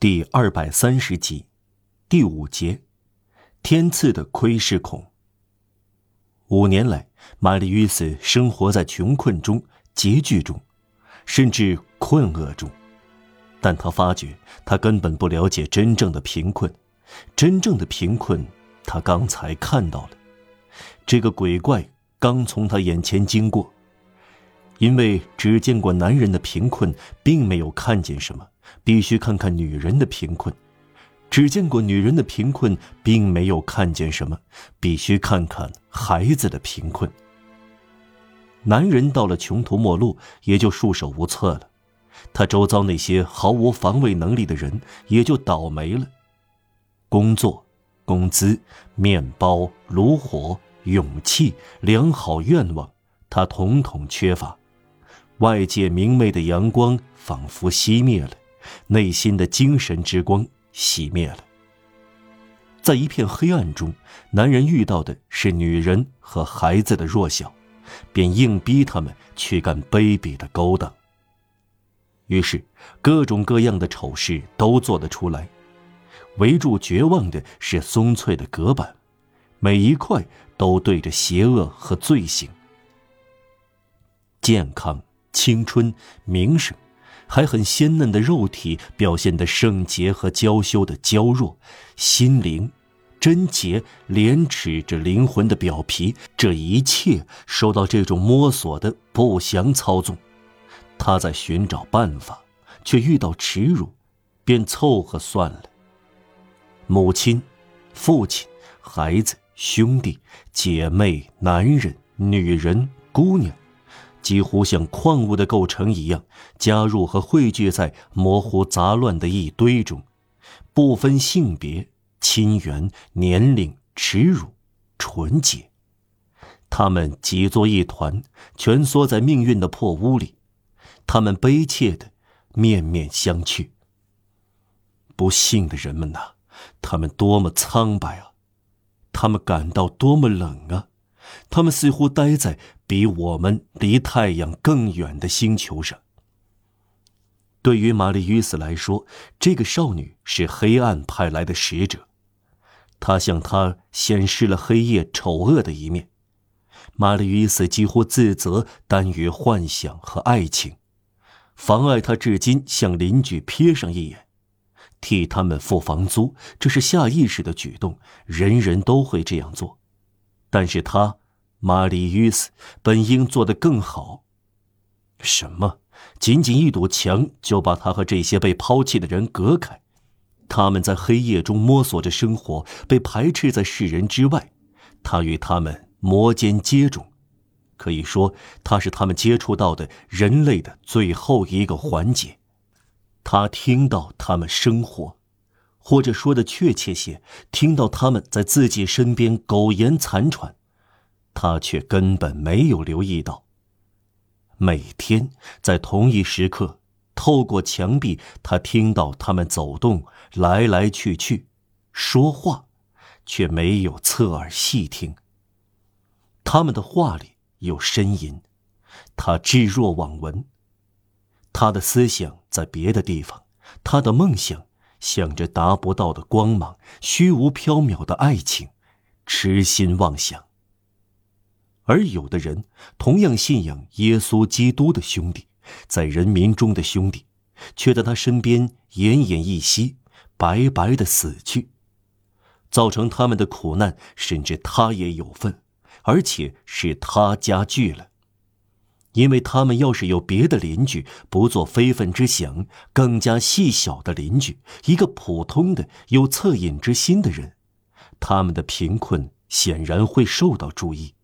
第二百三十集，第五节，天赐的窥视孔。五年来，玛丽·约斯生活在穷困中、拮据中，甚至困厄中。但他发觉，他根本不了解真正的贫困。真正的贫困，他刚才看到了。这个鬼怪刚从他眼前经过。因为只见过男人的贫困，并没有看见什么，必须看看女人的贫困；只见过女人的贫困，并没有看见什么，必须看看孩子的贫困。男人到了穷途末路，也就束手无策了；他周遭那些毫无防卫能力的人，也就倒霉了。工作、工资、面包、炉火、勇气、良好愿望，他统统缺乏。外界明媚的阳光仿佛熄灭了，内心的精神之光熄灭了。在一片黑暗中，男人遇到的是女人和孩子的弱小，便硬逼他们去干卑鄙的勾当。于是，各种各样的丑事都做得出来。围住绝望的是松脆的隔板，每一块都对着邪恶和罪行。健康。青春、名声，还很鲜嫩的肉体表现的圣洁和娇羞的娇弱，心灵、贞洁、廉耻着灵魂的表皮，这一切受到这种摸索的不祥操纵。他在寻找办法，却遇到耻辱，便凑合算了。母亲、父亲、孩子、兄弟、姐妹、男人、女人、姑娘。几乎像矿物的构成一样，加入和汇聚在模糊杂乱的一堆中，不分性别、亲缘、年龄、耻辱、纯洁，他们挤作一团，蜷缩在命运的破屋里，他们悲切的面面相觑。不幸的人们呐，他们多么苍白啊！他们感到多么冷啊！他们似乎待在比我们离太阳更远的星球上。对于玛丽·约斯来说，这个少女是黑暗派来的使者，她向他显示了黑夜丑恶的一面。玛丽·约斯几乎自责耽于幻想和爱情，妨碍他至今向邻居瞥上一眼，替他们付房租。这是下意识的举动，人人都会这样做。但是他，玛丽·约斯本应做得更好。什么？仅仅一堵墙就把他和这些被抛弃的人隔开？他们在黑夜中摸索着生活，被排斥在世人之外。他与他们摩肩接踵，可以说他是他们接触到的人类的最后一个环节。他听到他们生活。或者说的确切些，听到他们在自己身边苟延残喘，他却根本没有留意到。每天在同一时刻，透过墙壁，他听到他们走动来来去去，说话，却没有侧耳细听。他们的话里有呻吟，他置若罔闻。他的思想在别的地方，他的梦想。想着达不到的光芒，虚无缥缈的爱情，痴心妄想。而有的人同样信仰耶稣基督的兄弟，在人民中的兄弟，却在他身边奄奄一息，白白的死去，造成他们的苦难，甚至他也有份，而且是他加剧了。因为他们要是有别的邻居，不做非分之想，更加细小的邻居，一个普通的有恻隐之心的人，他们的贫困显然会受到注意，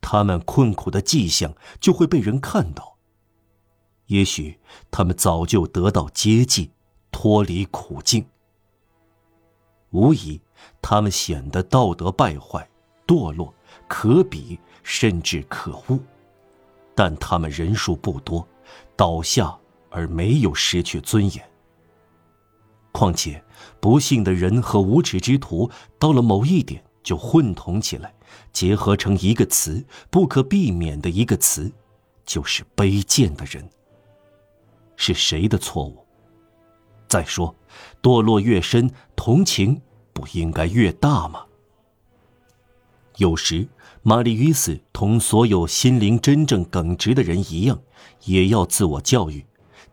他们困苦的迹象就会被人看到。也许他们早就得到接济，脱离苦境。无疑，他们显得道德败坏、堕落、可比，甚至可恶。但他们人数不多，倒下而没有失去尊严。况且，不幸的人和无耻之徒到了某一点就混同起来，结合成一个词，不可避免的一个词，就是卑贱的人。是谁的错误？再说，堕落越深，同情不应该越大吗？有时，玛丽·与斯同所有心灵真正耿直的人一样，也要自我教育，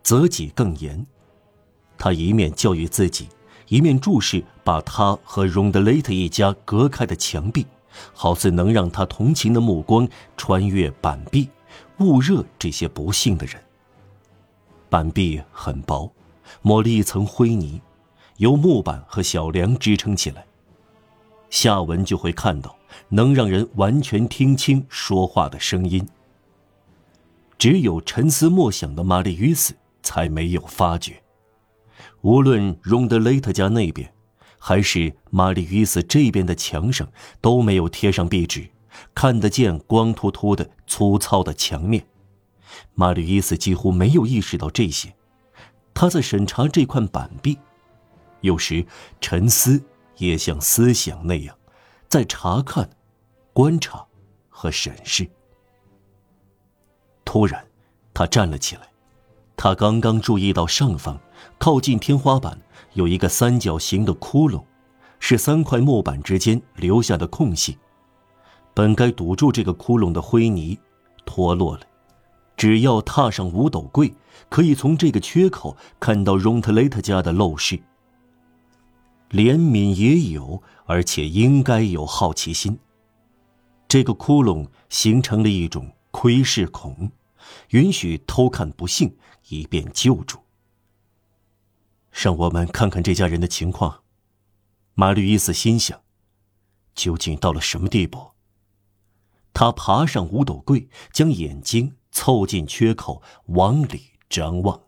责己更严。他一面教育自己，一面注视把他和荣德雷特一家隔开的墙壁，好似能让他同情的目光穿越板壁，捂热这些不幸的人。板壁很薄。抹了一层灰泥，由木板和小梁支撑起来。下文就会看到能让人完全听清说话的声音。只有沉思默想的玛丽·与斯才没有发觉。无论荣德雷特家那边，还是玛丽·与斯这边的墙上，都没有贴上壁纸，看得见光秃秃的粗糙的墙面。玛丽·与斯几乎没有意识到这些。他在审查这块板壁，有时沉思也像思想那样，在查看、观察和审视。突然，他站了起来。他刚刚注意到上方靠近天花板有一个三角形的窟窿，是三块木板之间留下的空隙。本该堵住这个窟窿的灰泥脱落了。只要踏上五斗柜，可以从这个缺口看到荣特雷特家的陋室。怜悯也有，而且应该有好奇心。这个窟窿形成了一种窥视孔，允许偷看不幸，以便救助。让我们看看这家人的情况。马吕伊斯心想：究竟到了什么地步？他爬上五斗柜，将眼睛。凑近缺口，往里张望。